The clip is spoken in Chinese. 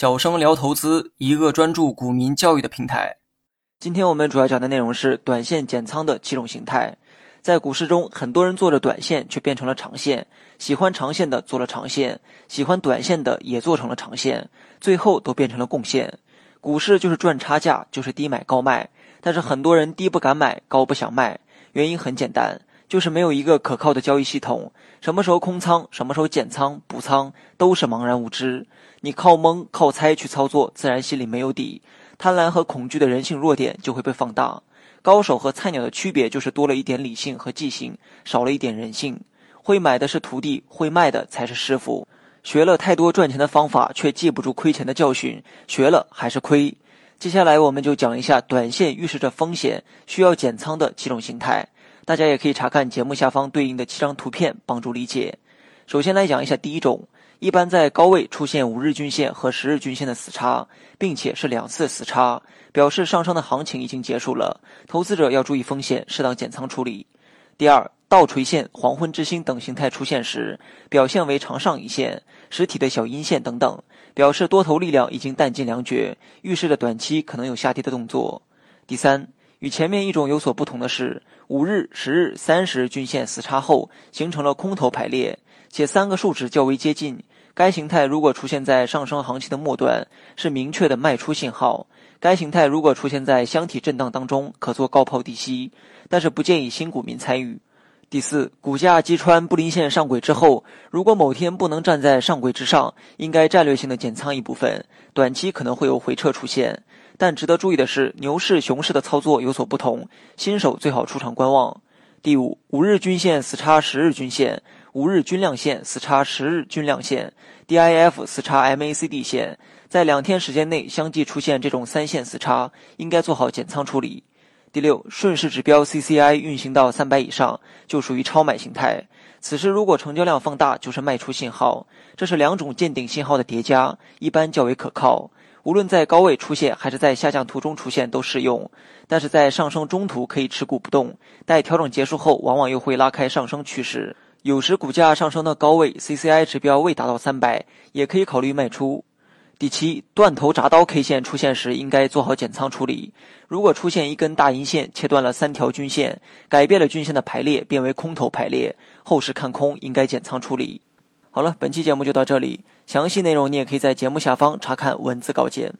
小生聊投资，一个专注股民教育的平台。今天我们主要讲的内容是短线减仓的七种形态。在股市中，很多人做着短线，却变成了长线；喜欢长线的做了长线，喜欢短线的也做成了长线，最后都变成了共线。股市就是赚差价，就是低买高卖。但是很多人低不敢买，高不想卖，原因很简单，就是没有一个可靠的交易系统。什么时候空仓，什么时候减仓补仓，都是茫然无知。你靠蒙靠猜去操作，自然心里没有底。贪婪和恐惧的人性弱点就会被放大。高手和菜鸟的区别就是多了一点理性和记性，少了一点人性。会买的是徒弟，会卖的才是师傅。学了太多赚钱的方法，却记不住亏钱的教训，学了还是亏。接下来我们就讲一下短线预示着风险、需要减仓的几种形态。大家也可以查看节目下方对应的七张图片，帮助理解。首先来讲一下第一种。一般在高位出现五日均线和十日均线的死叉，并且是两次死叉，表示上升的行情已经结束了，投资者要注意风险，适当减仓处理。第二，倒垂线、黄昏之星等形态出现时，表现为长上影线、实体的小阴线等等，表示多头力量已经弹尽粮绝，预示着短期可能有下跌的动作。第三，与前面一种有所不同的是，五日、十日、三十日均线死叉后形成了空头排列。且三个数值较为接近，该形态如果出现在上升行情的末端，是明确的卖出信号；该形态如果出现在箱体震荡当中，可做高抛低吸，但是不建议新股民参与。第四，股价击穿布林线上轨之后，如果某天不能站在上轨之上，应该战略性的减仓一部分，短期可能会有回撤出现。但值得注意的是，牛市、熊市的操作有所不同，新手最好出场观望。第五，五日均线死叉十日均线。五日均量线死叉十日均量线，DIF 死叉 MACD 线，在两天时间内相继出现这种三线死叉，应该做好减仓处理。第六，顺势指标 CCI 运行到三百以上，就属于超买形态。此时如果成交量放大，就是卖出信号。这是两种见顶信号的叠加，一般较为可靠。无论在高位出现还是在下降途中出现都适用。但是在上升中途可以持股不动，待调整结束后，往往又会拉开上升趋势。有时股价上升的高位，CCI 指标未达到三百，也可以考虑卖出。第七，断头铡刀 K 线出现时，应该做好减仓处理。如果出现一根大阴线切断了三条均线，改变了均线的排列，变为空头排列，后市看空，应该减仓处理。好了，本期节目就到这里，详细内容你也可以在节目下方查看文字稿件。